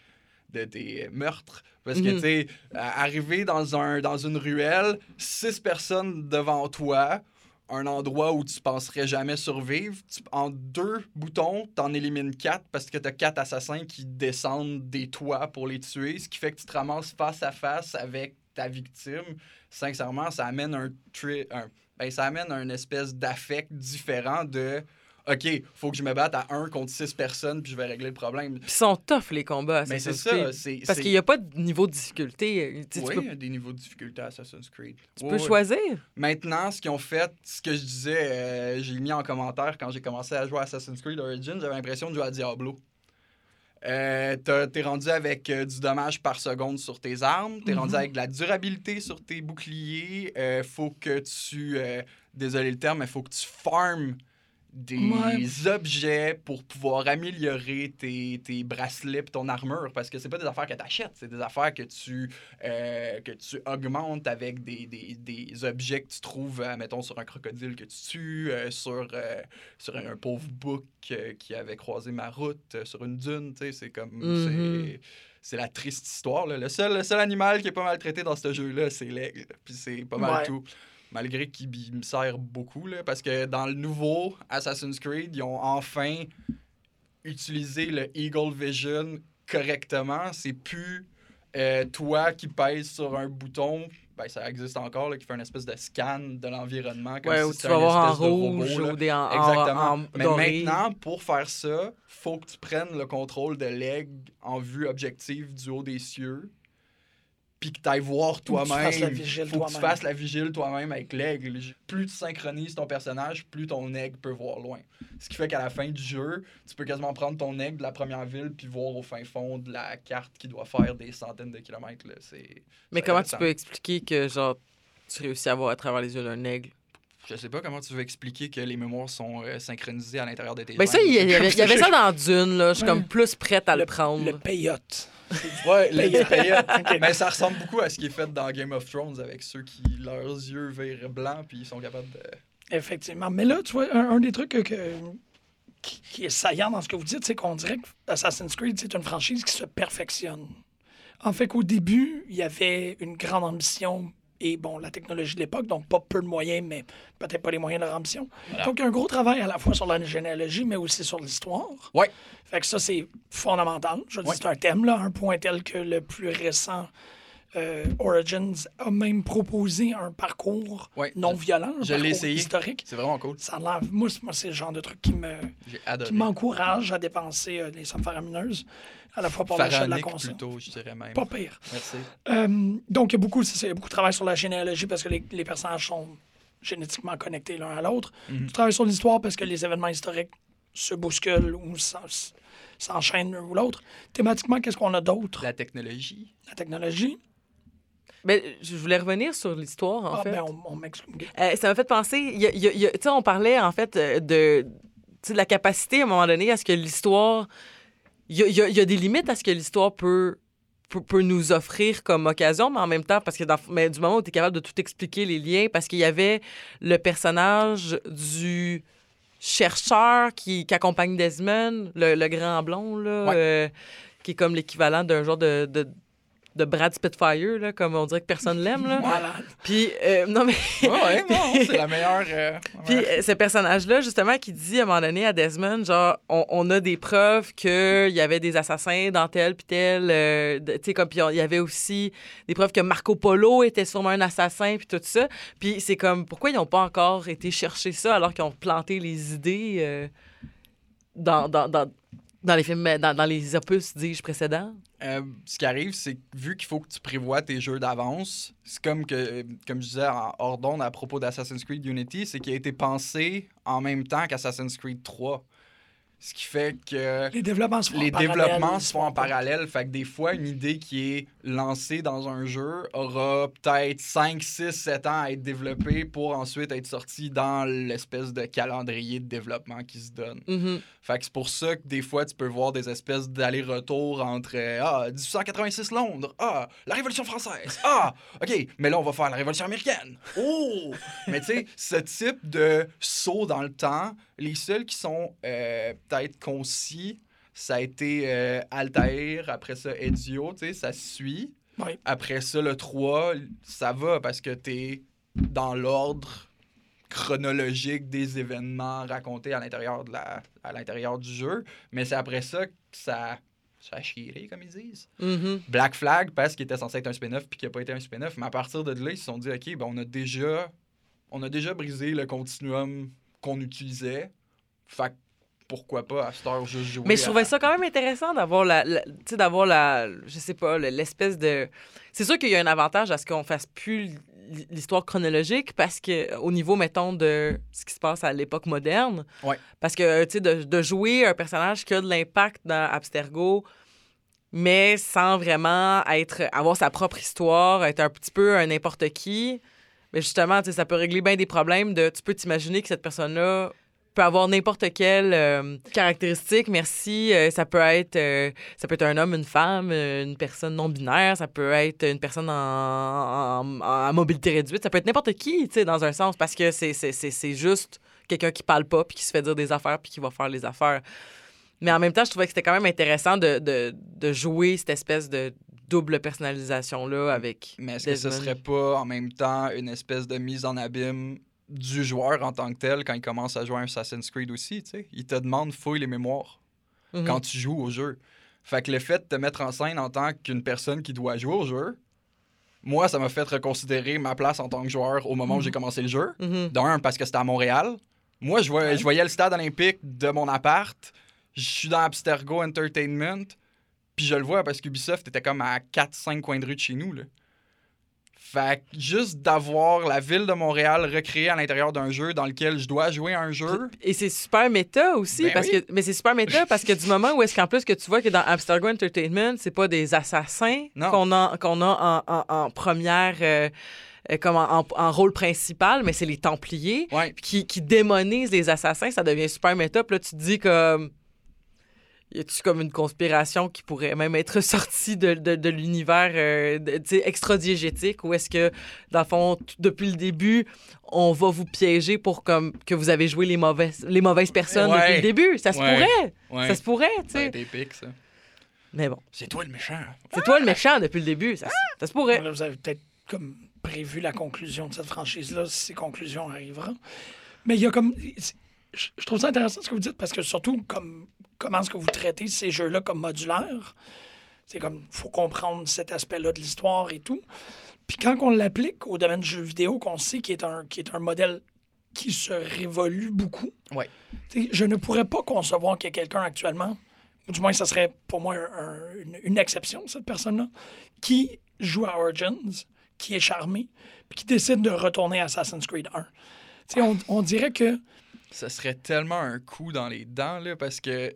de tes meurtres. Parce que, Mhm. tu sais, arriver dans, un, dans une ruelle, six personnes devant toi, un endroit où tu penserais jamais survivre, tu- en deux boutons, t'en élimines quatre parce que t'as quatre assassins qui descendent des toits pour les tuer, ce qui fait que tu te ramasses face à face avec ta victime. Sincèrement, ça amène un, tri- un- ben, ça amène un espèce d'affect différent de OK, faut que je me batte à un contre six personnes puis je vais régler le problème. Puis ils sont tough, les combats Mais c'est ça, Creed. Parce qu'il n'y a pas de niveau de difficulté. Tu, sais, Oui, il y a des niveaux de difficulté à Assassin's Creed. tu Oui, peux oui. choisir. Maintenant, ce qu'ils ont fait, ce que je disais, euh, j'ai mis en commentaire quand j'ai commencé à jouer à Assassin's Creed Origins, j'avais l'impression de jouer à Diablo. Euh, t'es rendu avec euh, du dommage par seconde sur tes armes, t'es rendu Mhm. avec de la durabilité sur tes boucliers, euh, faut que tu, euh, désolé le terme, mais faut que tu farmes des Ouais. objets pour pouvoir améliorer tes, tes bracelets ton armure parce que c'est pas des affaires que tu achètes, c'est des affaires que tu, euh, que tu augmentes avec des, des, des objets que tu trouves, euh, mettons, sur un crocodile que tu tues, euh, sur, euh, sur un, un pauvre bouc qui avait croisé ma route, sur une dune, tu sais, c'est comme... Mhm. c'est- C'est la triste histoire. là. Le, seul, le seul animal qui est pas mal traité dans ce jeu-là, c'est l'aigle. Puis c'est pas mal Ouais. tout. Malgré qu'il me sert beaucoup, là, parce que dans le nouveau Assassin's Creed, ils ont enfin utilisé le Eagle Vision correctement. C'est plus euh, toi qui pèses sur un bouton, ben, ça existe encore, là, qui fait une espèce de scan de l'environnement. comme Ouais, si où tu vas une voir en robot, rouge là. ou des en, en- Exactement. en Mais doré. maintenant, pour faire ça, faut que tu prennes le contrôle de l'aigle en vue objective du haut des cieux. Puis que tu ailles voir toi-même. faut que tu fasses la vigile toi-même avec l'aigle. Plus tu synchronises ton personnage, plus ton aigle peut voir loin. Ce qui fait qu'à la fin du jeu, tu peux quasiment prendre ton aigle de la première ville puis voir au fin fond de la carte qui doit faire des centaines de kilomètres. là. C'est Mais comment tu peux expliquer que genre tu réussis à voir à travers les yeux d'un aigle? Je sais pas comment tu veux expliquer que les mémoires sont euh, synchronisées à l'intérieur de tes Ben ça, il y, avait, il y avait ça dans Dune, là. Je suis Ouais. comme plus prête à le, prendre. Le payotte. Ouais, le Payotte. payotte. Ok. Mais ça ressemble beaucoup à ce qui est fait dans Game of Thrones avec ceux qui, leurs yeux virent blanc puis ils sont capables de. Effectivement. Mais là, tu vois, un, un des trucs que- que- qui, qui est saillant dans ce que vous dites, c'est qu'on dirait que Assassin's Creed, c'est une franchise qui se perfectionne. En fait, qu'au début, il y avait une grande ambition et, bon, la technologie de l'époque, donc pas peu de moyens, mais peut-être pas les moyens de leur ambition. Donc, un gros travail à la fois sur la généalogie, mais aussi sur l'histoire. Ouais. Fait que ça, c'est fondamental. Je dis, Ouais. c'est un thème, là, un point tel que le plus récent euh, Origins a même proposé un parcours Ouais. non violent, un je parcours essayé. historique. C'est vraiment cool. Ça l'air- moi, c'est- le genre de truc qui me qui m'encourage à dépenser euh, des sommes faramineuses, à la fois pour l'achat de la console. plutôt, je dirais même. Pas pire. Merci. Euh, donc, il y a beaucoup, il y a beaucoup de travail sur la généalogie parce que les, les personnages sont génétiquement connectés l'un à l'autre. Mhm. Du travail sur l'histoire parce que les événements historiques se bousculent ou s'en- s'enchaînent l'un ou l'autre. Thématiquement, qu'est-ce qu'on a d'autre? La technologie. La technologie? Ben, je voulais revenir sur l'histoire, en ah, fait. ben, on, on m'excuse. Euh, ça m'a fait penser, tu sais, on parlait en fait euh, de, de la capacité à un moment donné à ce que l'histoire, il y a, y y des limites à ce que l'histoire peut, peut, peut nous offrir comme occasion, mais en même temps, parce que dans, mais du moment où tu es capable de tout expliquer les liens, parce qu'il y avait le personnage du chercheur qui, qui accompagne Desmond, le, le grand blond, là, Ouais. euh, qui est comme l'équivalent d'un genre de, de de Brad Spitfire, là, comme on dirait que personne l'aime. Là. Voilà. Puis, euh, non, mais. Ouais, ouais, non, c'est la meilleure. euh, Puis euh, ce personnage-là, justement, qui dit à un moment donné à Desmond, genre, on, on a des preuves qu'il y avait des assassins dans tel puis tel. euh, tu sais, comme, puis il y avait aussi des preuves que Marco Polo était sûrement un assassin, puis tout ça. Puis c'est comme, pourquoi ils n'ont pas encore été chercher ça alors qu'ils ont planté les idées dans, dans, dans, dans les films, dans, dans les opus, dis-je, précédents? Euh, ce qui arrive, c'est que vu qu'il faut que tu prévois tes jeux d'avance, c'est comme que, euh, comme je disais en hors à propos d'Assassin's Creed Unity, c'est qu'il a été pensé en même temps qu'Assassin's Creed 3. Ce qui fait que Les développements se font les en parallèle, développements ils se font en parallèle. Fait que des fois, une idée qui est lancée dans un jeu aura peut-être 5, 6, 7 ans à être développée pour ensuite être sortie dans l'espèce de calendrier de développement qui se donne. Mhm. Fait que c'est pour ça que des fois, tu peux voir des espèces d'aller-retour entre euh, Ah, 1886 Londres, Ah, la Révolution française, Ah, OK, mais là, on va faire la Révolution américaine. Oh! mais tu sais, ce type de saut dans le temps, les seuls qui sont euh, peut-être concis, ça a été euh, Altair, après ça, Ezio, tu sais, ça suit. Après ça, le 3, ça va parce que t'es dans l'ordre chronologique des événements racontés à l'intérieur de la à l'intérieur du jeu. Mais c'est après ça que ça ça a chiré comme ils disent. Mhm. Black Flag parce qu'il était censé être un spin-off puis qu'il n'a pas été un spin-off. Mais à partir de là ils se sont dit ok ben on a déjà on a déjà brisé le continuum qu'on utilisait. Fait que pourquoi pas à cette heure juste jouer Mais je à- trouvais ça quand même intéressant d'avoir la, la- tu sais, d'avoir la, je sais pas, le- l'espèce de. C'est sûr qu'il y a un avantage à ce qu'on fasse plus l'histoire chronologique parce que au niveau mettons de ce qui se passe à l'époque moderne. Ouais. Parce que tu sais de, de jouer un personnage qui a de l'impact dans Abstergo mais sans vraiment être avoir sa propre histoire, être un petit peu un n'importe qui. Mais justement, tu sais, ça peut régler bien des problèmes de tu peux t'imaginer que cette personne-là peut avoir n'importe quelle euh, caractéristique. Merci. Euh, ça peut être euh, ça peut être un homme, une femme, une personne non binaire. Ça peut être une personne en, en- mobilité réduite. Ça peut être n'importe qui, tu sais, dans un sens, parce que c'est c'est- c'est- c'est juste quelqu'un qui parle pas puis qui se fait dire des affaires puis qui va faire les affaires. Mais en même temps, je trouvais que c'était quand même intéressant de, de, de jouer cette espèce de double personnalisation-là avec. Mais est-ce que ce serait pas en même temps une espèce de mise en abîme du joueur en tant que tel quand il commence à jouer à Assassin's Creed aussi, tu sais? Il te demande fouille les mémoires Mhm. quand tu joues au jeu. Fait que le fait de te mettre en scène en tant qu'une personne qui doit jouer au jeu, moi, ça m'a fait reconsidérer ma place en tant que joueur au moment où j'ai commencé le jeu. Mhm. D'un, parce que c'était à Montréal. Moi, je voyais, je voyais le stade olympique de mon appart. Je suis dans Abstergo Entertainment. Puis je le vois parce qu'Ubisoft était comme à 4-5 coins de rue de chez nous. Là. Fait que juste d'avoir la ville de Montréal recréée à l'intérieur d'un jeu dans lequel je dois jouer à un jeu. Et c'est super méta aussi, Ben parce oui. que, mais c'est super méta parce que du moment où est-ce qu'en plus que tu vois que dans Abstergo Entertainment, c'est pas des assassins qu'on a, qu'on a en, en- en première, euh, euh, comme en, en- en rôle principal, mais c'est les Templiers Ouais. qui, qui démonisent les assassins, ça devient super méta. Puis là, tu te dis comme. Y a-tu comme une conspiration qui pourrait même être sortie de, de, de l'univers euh, de- tu sais, extra-diégétique ou est-ce que, dans le fond, depuis le début, on va vous piéger pour comme que vous avez joué les mauvaises, les mauvaises personnes Ouais. depuis le début? Ça se Ouais. pourrait. Ouais. Ça se pourrait, tu sais. ça. Mais bon, C'est toi le méchant. c'est toi le méchant depuis le début. Ça, se- ça se pourrait. Là, vous avez peut-être comme prévu la conclusion de cette franchise-là, si ces conclusions arriveront. Mais il y a comme. Je trouve ça intéressant ce que vous dites parce que surtout, comme comment est-ce que vous traitez ces jeux-là comme modulaires? C'est comme, faut comprendre cet aspect-là de l'histoire et tout. Puis quand on l'applique au domaine du jeu vidéo, qu'on sait qu'il est un, qui est un modèle qui se révolue beaucoup, Ouais. je ne pourrais pas concevoir qu'il y ait quelqu'un actuellement, ou du moins, ça serait pour moi un- un- une, une exception, cette personne-là, qui joue à Origins, qui est charmé, puis qui décide de retourner à Assassin's Creed 1. Tu sais, on, on dirait que Ça serait tellement un coup dans les dents, là, parce que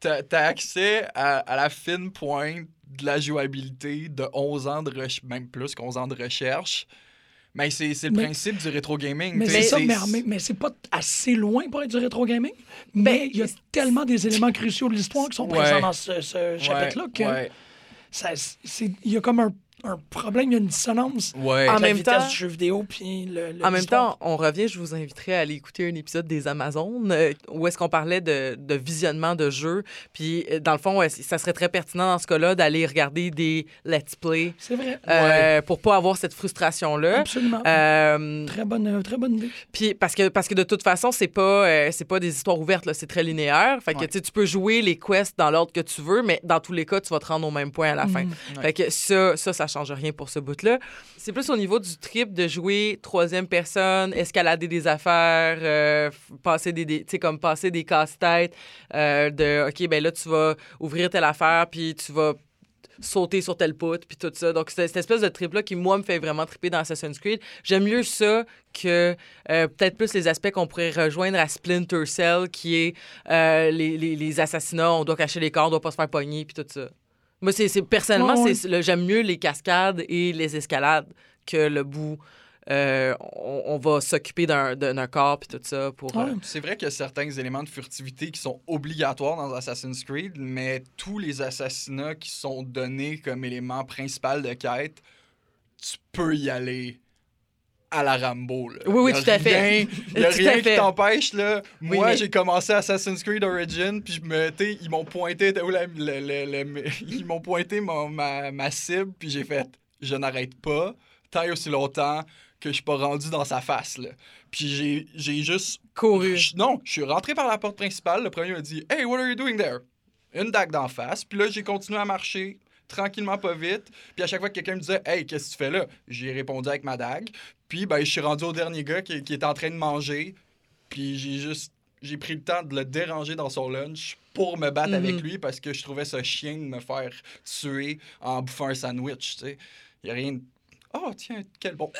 t'as as accès à, à la fine pointe de la jouabilité de 11 ans de recherche, même plus qu'11 ans de recherche. Mais c'est c'est le Mais- principe du rétro gaming. Mais c'est ça, mais, mais, mais c'est pas assez loin pour être du rétro gaming. Mais il y a tellement des éléments cruciaux de l'histoire qui sont Ouais. présents dans ce, ce chapitre-là que ouais. y a comme un un problème, il y a une dissonance. Ouais. En entre la même vitesse temps- du jeu vidéo puis le, le- En même temps, on revient, je vous inviterai à aller écouter un épisode des Amazones euh, où est-ce qu'on parlait de, de visionnement de jeux. Puis, euh, dans le fond, ouais, ça serait très pertinent dans ce cas-là d'aller regarder des let's play c'est vrai. euh, pour pas avoir cette frustration-là. Absolument. Euh, Très bonne, très bonne idée. Puis parce que parce que de toute façon, c'est pas euh, c'est pas des histoires ouvertes là, c'est très linéaire. Fait que Ouais. tu peux jouer les quests dans l'ordre que tu veux, mais dans tous les cas, tu vas te rendre au même point à la fin. Mhm. Ouais. Fait que ça ça ça change rien pour ce bout-là. C'est plus au niveau du trip de jouer troisième personne, escalader des affaires, euh, passer des, des comme passer des casse-têtes euh, de OK, ben là tu vas ouvrir telle affaire puis tu vas sauter sur telle poutre, puis tout ça. Donc, c'est cette espèce de trip-là qui, moi, me fait vraiment triper dans Assassin's Creed. J'aime mieux ça que euh, peut-être plus les aspects qu'on pourrait rejoindre à Splinter Cell, qui est les assassinats, on doit cacher les corps, on doit pas se faire pogner, puis tout ça. Moi, c'est c'est- personnellement, j'aime mieux les cascades et les escalades que le bout. euh, on, on va s'occuper d'un d'un corps, puis tout ça, pour... euh. C'est vrai qu'il y a certains éléments de furtivité qui sont obligatoires dans Assassin's Creed, mais tous les assassinats qui sont donnés comme élément principal de quête, tu peux y aller à la Rambo. Là. Oui, oui, tout à fait. Il n'y a rien qui t'empêche. là. Oui, Moi, mais- j'ai commencé Assassin's Creed Origin, puis je me, ils m'ont pointé, la- ils m'ont pointé mon- ma, ma cible, puis j'ai fait, je n'arrête pas, tant et aussi longtemps que je suis pas rendu dans sa face. Là. Puis j'ai- j'ai juste couru. je- non, je suis rentré par la porte principale. Le premier m'a dit Hey, what are you doing there? Une dague d'en face. Puis là, j'ai continué à marcher tranquillement, pas vite. Puis à chaque fois que quelqu'un me disait Hey, qu'est-ce que tu fais là? J'ai répondu avec ma dague. Puis ben, je suis rendu au dernier gars qui, qui est en train de manger. Puis j'ai juste. J'ai pris le temps de le déranger dans son lunch pour me battre Mhm. avec lui parce que je trouvais ça chien de me faire tuer en bouffant un sandwich. Tu sais, il y a rien. de- Oh, tiens, quel bon.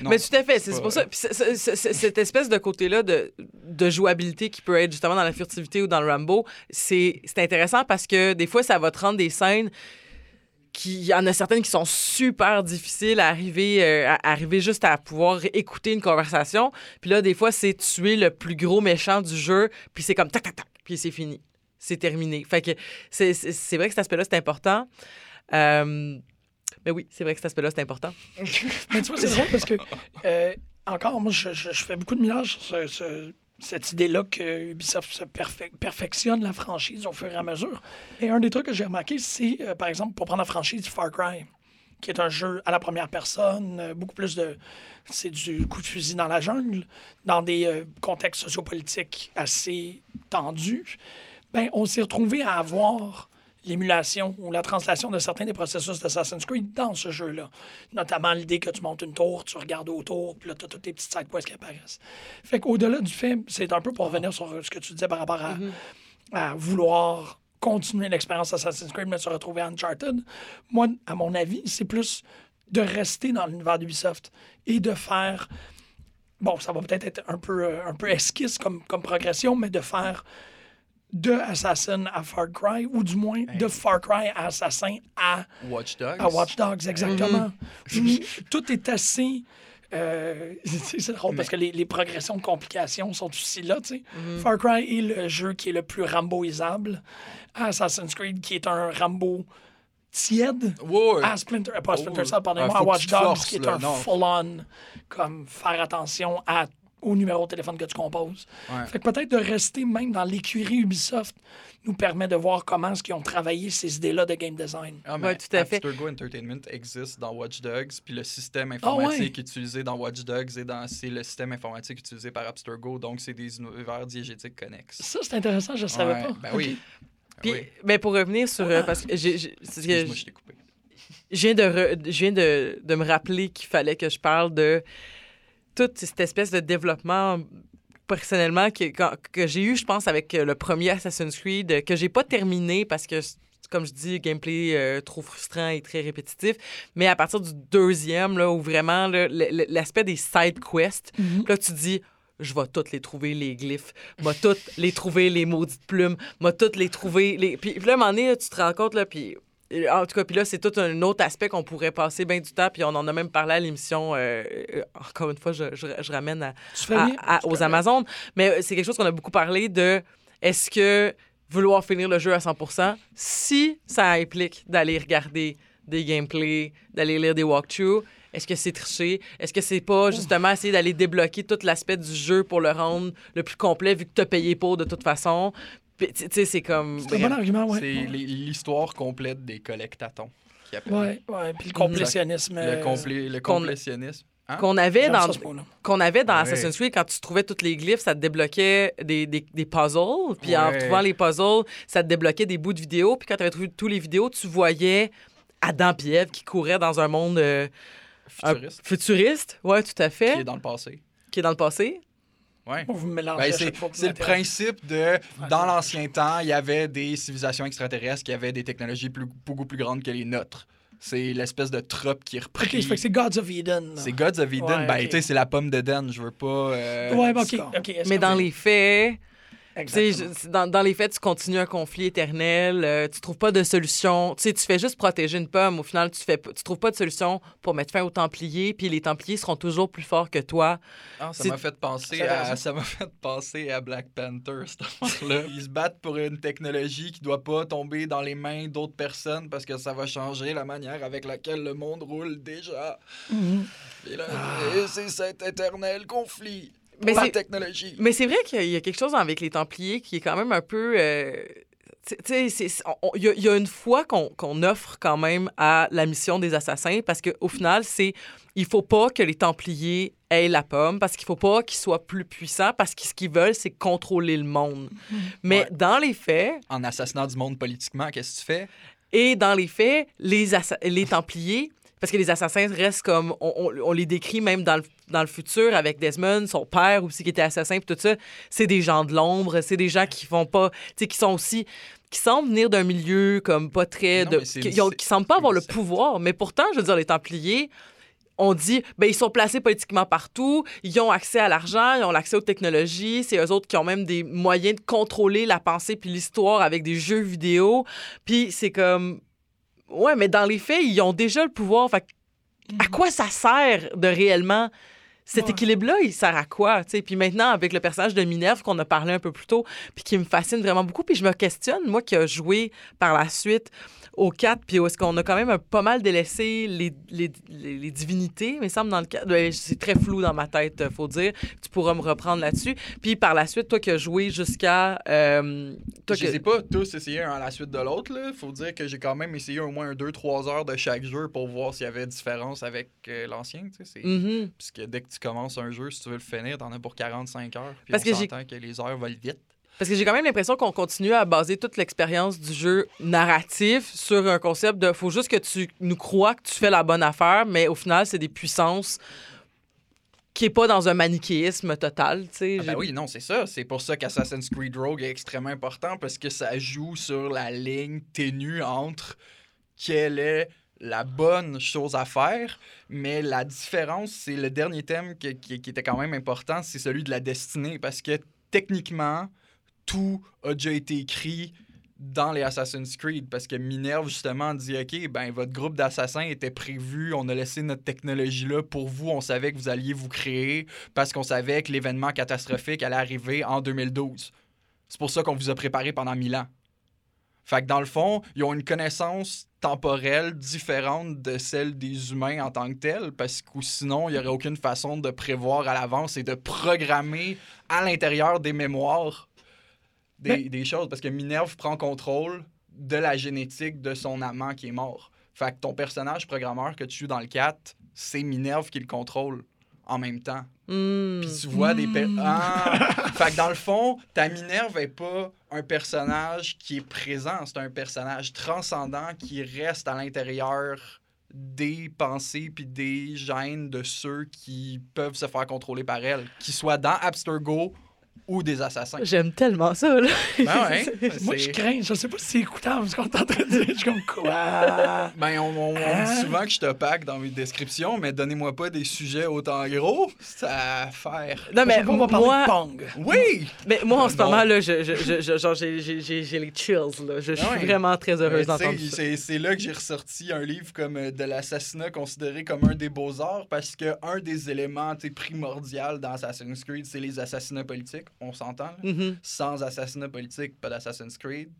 Non. Mais tout à fait, c'est pas- pour ça. Puis cette espèce de côté-là de, de jouabilité qui peut être justement dans la furtivité ou dans le Rambo, c'est c'est intéressant parce que des fois, ça va te rendre des scènes il y en a certaines qui sont super difficiles à arriver, euh, à arriver juste à pouvoir écouter une conversation. Puis là, des fois, c'est tuer le plus gros méchant du jeu, puis c'est comme tac, tac, tac, puis c'est fini. C'est terminé. Fait que c'est- vrai que cet aspect-là, c'est important. Euh, mais oui, c'est vrai que cet aspect-là, c'est important. Mais tu vois, c'est drôle parce que, euh, encore, moi, je, je- fais beaucoup de millage sur ce- cette idée-là que Ubisoft se perfec- perfectionne la franchise au fur et à mesure. Et un des trucs que j'ai remarqué, c'est, euh, par exemple, pour prendre la franchise Far Cry, qui est un jeu à la première personne, euh, beaucoup plus de. C'est du coup de fusil dans la jungle, dans des euh, contextes sociopolitiques assez tendus. Ben, on s'est retrouvé à avoir l'émulation ou la translation de certains des processus d'Assassin's Creed dans ce jeu-là. Notamment l'idée que tu montes une tour, tu regardes autour, puis là, tu as toutes les petites side quests qui apparaissent. Fait qu'au-delà du fait, c'est un peu pour revenir sur ce que tu disais par rapport à, à vouloir continuer l'expérience Assassin's Creed, mais se retrouver à Uncharted. Moi, à mon avis, c'est plus de rester dans l'univers d'Ubisoft et de faire bon, ça va peut-être être un peu, euh, un peu esquisse comme, comme progression, mais de faire de Assassin à Far Cry, ou du moins de Far Cry à Assassin à, Watch Dogs. à Watch Dogs, exactement. Où Tout est assez. euh, c'est drôle parce que les, les progressions de complications sont aussi là. tu sais. Far Cry est le jeu qui est le plus Ramboisable. Assassin's Creed, qui est un Rambo tiède. Ouais. À Splinter, euh, pas à Splinter Oh, Cell, ah, à Watch Dogs, qui est là, un full-on, comme faire attention à, au numéro de téléphone que tu composes. Ouais. Fait que peut-être de rester même dans l'écurie Ubisoft nous permet de voir comment est-ce qu'ils ont travaillé ces idées-là de game design. Ah, Ouais, mais tout à fait. Abstergo Entertainment existe dans Watch Dogs, puis le système Ah informatique utilisé dans Watch Dogs est dans c'est le système informatique utilisé par Abstergo, donc c'est des univers diégétiques connexes. Ça, c'est intéressant, je ne savais Ouais, pas. Ben oui. Puis, oui. ben, pour revenir sur. euh, parce que j'ai- je t'ai coupé. je viens, de, re- je viens de, de me rappeler qu'il fallait que je parle de toute cette espèce de développement personnellement que, j'ai eu, je pense, avec euh, le premier Assassin's Creed, euh, que j'ai pas terminé parce que, comme je dis, gameplay euh, trop frustrant et très répétitif. Mais à partir du deuxième, là, où vraiment l'aspect des side quests, Mhm. là, tu dis je vais toutes les trouver, les glyphes. M'a toutes les trouver, les maudites plumes. M'a toutes les trouver. Les... Puis, puis là, à un moment donné, là, tu te rends compte, là, puis... En tout cas, puis là, c'est tout un autre aspect qu'on pourrait passer bien du temps, puis on en a même parlé à l'émission. euh, euh, encore une fois, je, je- je ramène à, à- à- aux. Amazones. Mais euh, c'est quelque chose qu'on a beaucoup parlé de est-ce que vouloir finir le jeu à 100% si ça implique d'aller regarder des gameplays, d'aller lire des walkthroughs. Est-ce que c'est triché? Est-ce que c'est pas justement essayer d'aller débloquer tout l'aspect du jeu pour le rendre le plus complet vu que tu as payé pour de toute façon? Puis, Tu sais, c'est comme. C'est un bon argument, ouais. C'est l'histoire complète des collectatons. qui appellent. Ouais, ouais. Puis le complétionnisme. Le, euh, complé- le qu'on- complétionnisme. Hein? Qu'on avait dans, qu'on avait dans Ouais. Assassin's Creed, quand tu trouvais tous les glyphes, ça te débloquait des, des, des puzzles. Puis en trouvant les puzzles, ça te débloquait des bouts de vidéos. Puis quand tu avais trouvé tous les vidéos, tu voyais Adam et Ève qui couraient dans un monde euh, un- Futuriste. futuriste. Ouais, tout à Qui fait. est dans le passé. Qui est dans le passé. Ouais. Vous me mélangez Ben, c'est vous c'est le principe de, dans l'ancien temps, il y avait des civilisations extraterrestres qui avaient des technologies plus- beaucoup plus grandes que les nôtres. C'est l'espèce de trope qui est repris. c'est Gods of Eden. c'est Gods of Eden. Ouais, ben, tu sais, c'est la pomme d'Eden. Je veux pas. euh, Ouais, ben, ok. Mais dans les faits. Je- dans, dans les faits, tu continues un conflit éternel, euh, tu trouves pas de solution. Tu sais, tu fais juste protéger une pomme. Au final, tu fais, tu trouves pas de solution pour mettre fin aux Templiers, puis les Templiers seront toujours plus forts que toi. Ah, ça m'a fait penser à intéressant. ça m'a fait penser à Black Panther cette affaire-là. Ils se battent pour une technologie qui doit pas tomber dans les mains d'autres personnes parce que ça va changer la manière avec laquelle le monde roule déjà. Mhm. Et là, et c'est cet éternel conflit Mais technologie. Mais c'est vrai qu'il y a- quelque chose avec les Templiers qui est quand même un peu. euh, il y, a- il y a une fois qu'on offre quand même à la mission des assassins parce qu'au final, c'est. Il faut pas que les Templiers aient la pomme parce qu'il faut pas qu'ils soient plus puissants parce que ce qu'ils veulent, c'est contrôler le monde. Mais Ouais. dans les faits, En assassinant du monde politiquement, qu'est-ce que tu fais? et dans les faits, les, les Templiers, parce que les assassins restent comme. On, on- on les décrit même dans le, dans le futur avec Desmond, son père aussi qui était assassin, puis tout ça. C'est des gens de l'ombre, c'est des gens qui font pas. Tu sais, qui sont aussi. qui semblent venir d'un milieu comme pas très. Non, de, qui, ont- qui semblent pas avoir le pouvoir. Mais pourtant, je veux dire, les Templiers. On dit, ben ils sont placés politiquement partout, ils ont accès à l'argent, ils ont l'accès aux technologies, c'est eux autres qui ont même des moyens de contrôler la pensée puis l'histoire avec des jeux vidéo. Puis c'est comme, ouais, mais dans les faits, ils ont déjà le pouvoir. Fait à quoi ça sert de réellement cet Ouais. équilibre-là, il sert à quoi? tu sais? Puis maintenant, avec le personnage de Minerve qu'on a parlé un peu plus tôt, puis qui me fascine vraiment beaucoup, puis je me questionne, moi qui a joué par la suite au 4, puis où est-ce qu'on a quand même un- pas mal délaissé les, les, les- les divinités, mais semble dans le 4. Ouais, C'est très flou dans ma tête, euh, faut dire. Tu pourras me reprendre là-dessus. Puis par la suite, toi qui as joué jusqu'à... euh, toi Je que- les ai pas tous essayés un à la suite de l'autre. là. Faut dire que j'ai quand même essayé au moins un 2-3 heures de chaque jeu pour voir s'il y avait différence avec euh, l'ancien. tu sais, c'est- Mhm. Puisque dès que tu commences un jeu, si tu veux le finir, t'en as pour 45 heures. Puis Parce on que j'ai- s'entend que les heures volent vite. Parce que j'ai quand même l'impression qu'on continue à baser toute l'expérience du jeu narratif sur un concept de faut juste que tu nous crois que tu fais la bonne affaire, mais au final, c'est des puissances qui est pas dans un manichéisme total, tu sais. Ah ben oui, non, c'est ça. C'est pour ça qu'Assassin's Creed Rogue est extrêmement important parce que ça joue sur la ligne ténue entre quelle est la bonne chose à faire, mais la différence, c'est le dernier thème qui, était quand même important, c'est celui de la destinée parce que techniquement, tout a déjà été écrit dans les Assassin's Creed parce que Minerve justement dit OK ben votre groupe d'assassins était prévu on a laissé notre technologie là pour vous on savait que vous alliez vous créer parce qu'on savait que l'événement catastrophique allait arriver en 2012 c'est pour ça qu'on vous a préparé pendant 1000 ans fait que dans le fond ils ont une connaissance temporelle différente de celle des humains en tant que telle parce que sinon il n'y aurait aucune façon de prévoir à l'avance et de programmer à l'intérieur des mémoires des, Mais- des choses parce que Minerve prend contrôle de la génétique de son amant qui est mort. Fait que ton personnage programmeur que tu joues dans le 4, c'est Minerve qui le contrôle en même temps. Hmm. Puis tu vois des... per- Mm. Ah! fait que dans le fond, ta Minerve est pas un personnage qui est présent, c'est un personnage transcendant qui reste à l'intérieur des pensées puis des gènes de ceux qui peuvent se faire contrôler par elle, qu'ils soient dans Abstergo ou des assassins. J'aime tellement ça, là. Ben ouais, Moi, je crains. Je sais pas si c'est écoutable ce qu'on est en train de dire. Je suis comme quoi? Ben, on, on- on Hein? dit souvent que je te pack dans mes descriptions, mais donnez-moi pas des sujets autant gros. Ça va faire. Non, mais on va parler moi, de Pong. Oui! mais moi, en ce Non. moment, là, je, je, je- je- genre, j'ai- les chills, là. Je, je suis ouais. vraiment très heureuse d'entendre ça. c'est, là que j'ai ressorti un livre comme euh, de l'assassinat considéré comme un des beaux-arts parce que un des éléments primordial dans Assassin's Creed, c'est les assassinats politiques. On s'entend? Mhm. Sans assassinat politique, pas d'Assassin's Creed.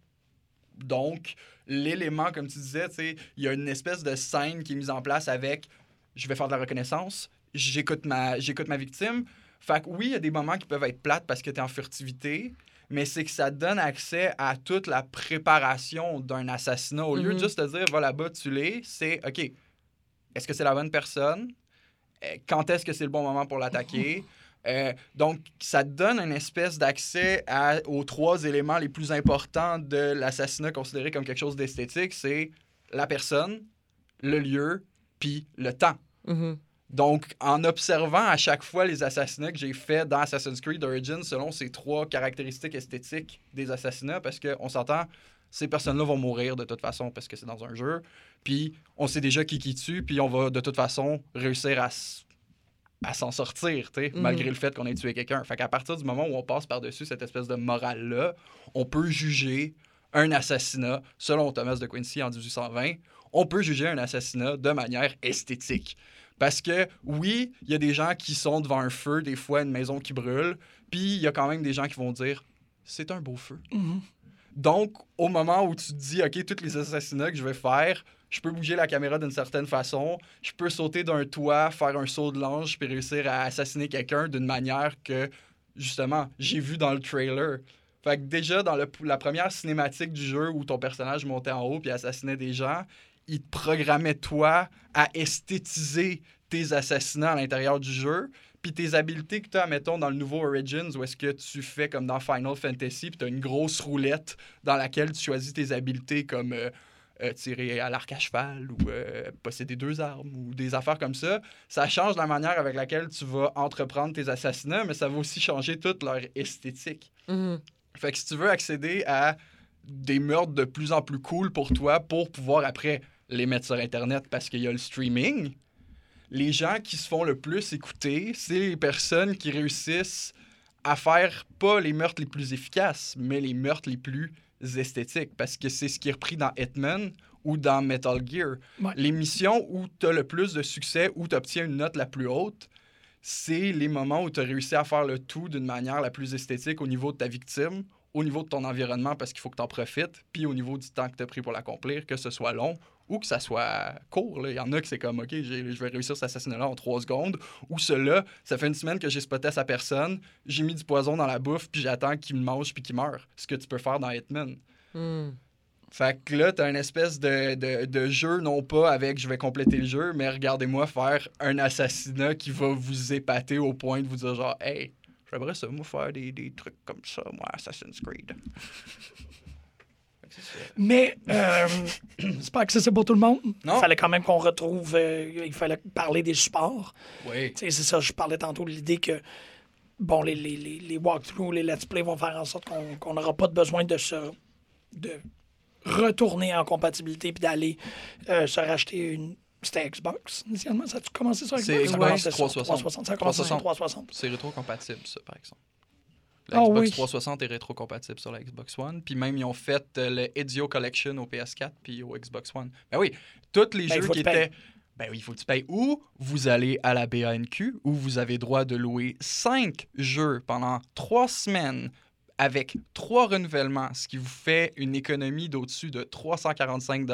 Donc, l'élément, comme tu disais, il y a une espèce de scène qui est mise en place avec je vais faire de la reconnaissance, j'écoute ma, j'écoute ma victime. Fait que oui, il y a des moments qui peuvent être plates parce que tu es en furtivité, mais c'est que ça donne accès à toute la préparation d'un assassinat. Au lieu de Mhm. juste te dire, va là-bas, tu l'es, c'est OK, est-ce que c'est la bonne personne? Euh, Quand est-ce que c'est le bon moment pour l'attaquer? Euh, donc, ça donne une espèce d'accès aux trois éléments les plus importants de l'assassinat considéré comme quelque chose d'esthétique. C'est la personne, le lieu, puis le temps. Mhm. Donc, en observant à chaque fois les assassinats que j'ai faits dans Assassin's Creed Origins selon ces trois caractéristiques esthétiques des assassinats, parce qu'on s'entend, ces personnes-là vont mourir de toute façon parce que c'est dans un jeu. Puis, on sait déjà qui qui tue, puis on va de toute façon réussir à, à s'en sortir, tu sais, Mhm. malgré le fait qu'on ait tué quelqu'un. Fait qu'à partir du moment où on passe par-dessus cette espèce de morale-là, on peut juger un assassinat, selon Thomas de Quincy en 1820, on peut juger un assassinat de manière esthétique. Parce que oui, il y a des gens qui sont devant un feu, des fois une maison qui brûle, puis il y a quand même des gens qui vont dire c'est un beau feu. Mhm. Donc, au moment où tu te dis, OK, tous les assassinats que je vais faire, je peux bouger la caméra d'une certaine façon, je peux sauter d'un toit, faire un saut de l'ange, puis réussir à assassiner quelqu'un d'une manière que, justement, j'ai vu dans le trailer. Fait que déjà, dans le- la première cinématique du jeu où ton personnage montait en haut puis assassinait des gens, il te programmait, toi, à esthétiser tes assassinats à l'intérieur du jeu. Puis tes habiletés que tu as, mettons, dans le nouveau Origins, où est-ce que tu fais comme dans Final Fantasy, puis tu as une grosse roulette dans laquelle tu choisis tes habiletés comme euh, euh, tirer à l'arc à cheval ou euh, posséder deux armes ou des affaires comme ça. Ça change la manière avec laquelle tu vas entreprendre tes assassinats, mais ça va aussi changer toute leur esthétique. Mhm. Fait que si tu veux accéder à des meurtres de plus en plus cool pour toi pour pouvoir après les mettre sur Internet parce qu'il y a le streaming, les gens qui se font le plus écouter, c'est les personnes qui réussissent à faire pas les meurtres les plus efficaces, mais les meurtres les plus esthétiques. Parce que c'est ce qui est repris dans Hitman ou dans Metal Gear. Ouais. Les missions où tu as le plus de succès, où tu obtiens une note la plus haute, c'est les moments où tu as réussi à faire le tout d'une manière la plus esthétique au niveau de ta victime, au niveau de ton environnement parce qu'il faut que tu en profites, puis au niveau du temps que tu as pris pour l'accomplir, que ce soit long ou que ça soit court. Il y en a que c'est comme, OK, je vais réussir cet assassinat-là en trois secondes, ou cela, ça fait une semaine que j'ai spoté sa personne, j'ai mis du poison dans la bouffe, puis j'attends qu'il me mange puis qu'il meure. Ce que tu peux faire dans Hitman. Mhm. Fait que là, t'as une espèce de, de, de jeu, non pas avec je vais compléter le jeu, mais regardez-moi faire un assassinat qui va vous épater au point de vous dire genre, hey, j'aimerais ça, moi, faire des, des trucs comme ça, moi, Assassin's Creed. Fait que c'est ça. Mais euh, c'est pas accessible pour tout le monde. Il fallait quand même qu'on retrouve. euh, il fallait parler des supports. Oui. C'est ça, je parlais tantôt de l'idée que. Bon, les, les, les, les walkthroughs, les let's play vont faire en sorte qu'on n'aura pas de besoin de se. de retourner en compatibilité puis d'aller euh, se racheter une. C'était Xbox initialement, ça a commencé sur Xbox? C'est Xbox commencé sur 360. 360. Ça a commencé sur 360. 360. C'est rétro-compatible, ça, par exemple. La Ah Xbox oui. 360 est rétro-compatible sur la Xbox One. Puis même, ils ont fait euh, le Ezio Collection au PS4 puis au Xbox One. Ben oui, tous les Ben, jeux qui étaient... Ben oui, il faut que tu payes. Ou vous allez à la BANQ, où vous avez droit de louer 5 jeux pendant 3 semaines avec trois renouvellements, ce qui vous fait une économie d'au-dessus de 345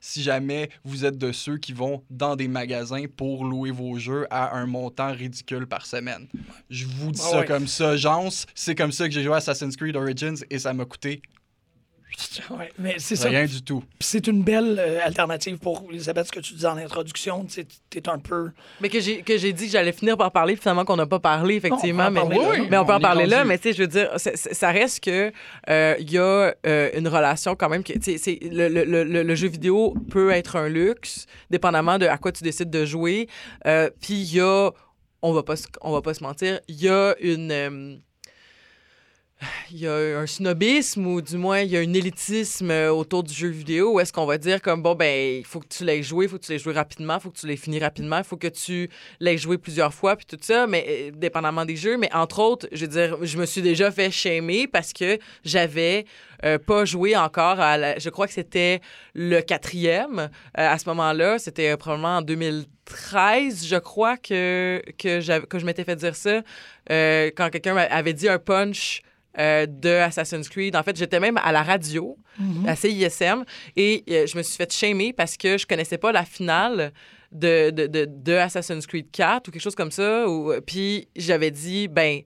si jamais vous êtes de ceux qui vont dans des magasins pour louer vos jeux à un montant ridicule par semaine. Je vous dis Ah ça ouais. comme ça, Jans. C'est comme ça que j'ai joué à Assassin's Creed Origins et ça m'a coûté Ouais, mais c'est ça. rien du tout. C'est une belle euh, alternative pour Elisabeth, ce que tu disais en introduction. Tu es un peu. Mais que j'ai que j'ai dit que j'allais finir par parler, puis finalement qu'on n'a pas parlé, effectivement. Non, on mais, on peut en parler là, mais tu sais, je veux dire, c'est- c'est- ça reste que euh, il y a euh, une relation quand même que, tu sais, c'est- le, le, le, le jeu vidéo peut être un luxe, dépendamment de à quoi tu décides de jouer. Euh, puis il y a, on va pas, on va pas se mentir, il y a une euh, il y a un snobisme ou du moins il y a un élitisme euh, autour du jeu vidéo où est-ce qu'on va dire comme bon ben il faut que tu l'aies joué, il faut que tu l'aies joué rapidement, il faut que tu l'aies fini rapidement, il faut que tu l'aies joué plusieurs fois puis tout ça mais euh, dépendamment des jeux. Mais entre autres, je veux dire je me suis déjà fait shamer parce que j'avais euh, pas joué encore à la- je crois que c'était le quatrième à ce moment-là, c'était probablement en 2013 je crois que que, que je m'étais fait dire ça quand quelqu'un avait dit un punch euh, de Assassin's Creed. En fait, j'étais même à la radio, Mhm. à CISM, et euh, je me suis fait shamer parce que je connaissais pas la finale de, de, de, de Assassin's Creed 4 ou quelque chose comme ça. Ou, euh, puis j'avais dit, ben,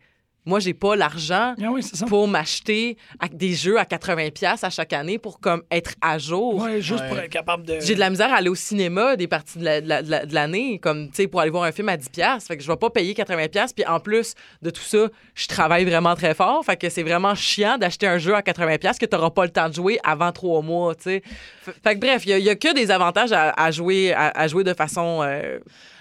moi, j'ai pas l'argent Ah oui, pour m'acheter des jeux à 80$ piastres à chaque année pour comme être à jour. Ouais, juste Ouais. pour être capable de. J'ai de la misère à aller au cinéma des parties de la- de la- de la- de l'année, comme, tu sais, pour aller voir un film à 10$. piastres. Fait que je vais pas payer 80$. piastres. Puis en plus de tout ça, je travaille vraiment très fort. Fait que c'est vraiment chiant d'acheter un jeu à 80$ piastres que t'auras pas le temps de jouer avant trois mois, tu sais. Fait, que bref, il y, a- il y a que des avantages à, à jouer, à, à jouer de façon. euh,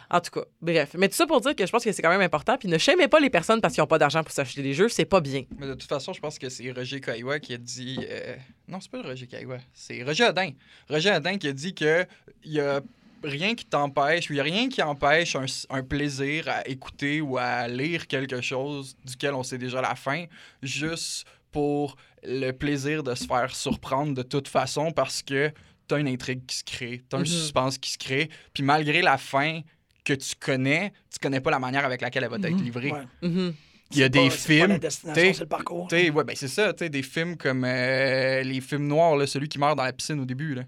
en tout cas, bref. Mais tout ça pour dire que je pense que c'est quand même important. Puis ne shamez pas les personnes parce qu'ils n'ont pas d'argent pour s'acheter des jeux. C'est pas bien. Mais de toute façon, je pense que c'est Roger Caillois qui a dit. euh, Non, c'est pas Roger Caillois, c'est Roger Adin. Roger Adin qui a dit que il y a rien qui t'empêche, ou il a rien qui empêche un, un plaisir à écouter ou à lire quelque chose duquel on sait déjà la fin, juste pour le plaisir de se faire surprendre de toute façon parce que t'as une intrigue qui se crée, t'as un Mhm. suspense qui se crée, puis malgré la fin que tu connais, tu connais pas la manière avec laquelle elle va être Mhm. livrée. Ouais. Mhm. Il y a des pas- films t'sais, c'est le parcours. ouais, ben c'est ça, tu sais, des films comme euh, les films noirs, là, celui qui meurt dans la piscine au début. Là.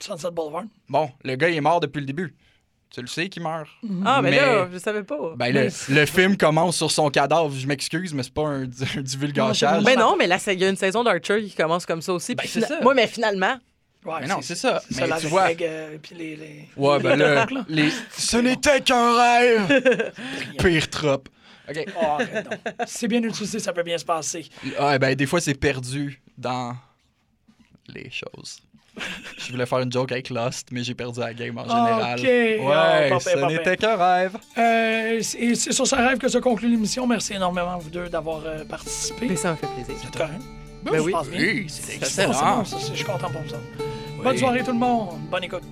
Sunset Boulevard. Bon, le gars, il est mort depuis le début. Tu le sais qu'il meurt. Ah, mais, Mais- là, je savais pas. Ben, le, Mais- le film commence sur son cadavre. Je m'excuse, mais c'est pas un, un divulgachage. Non, Ben non, mais là, il y a une saison d'Archer qui commence comme ça aussi. Ben, c'est ça. Moi, mais finalement, Ouais, Mais non, c'est ça. C'est Mais ça, tu la vois- règle, euh, puis les, les- Ouais, ben là, les... ce n'était qu'un rêve. Pire trop. OK. Oh, c'est bien utilisé, ça peut bien se passer. Ouais, ben des fois, c'est perdu dans les choses. Je voulais faire une joke avec Lost, mais j'ai perdu la game en général. Ok. Ouais, Ah, pas ce n'était qu'un rêve. Euh, et c'est sur ce rêve que se conclut l'émission. Merci énormément, vous deux, d'avoir euh, participé. mais ça me fait plaisir. C'est correct. Ben je oui. Oui, c'est excellent. ça, je suis content pour ça. Bonne soirée, tout le monde. Bonne écoute.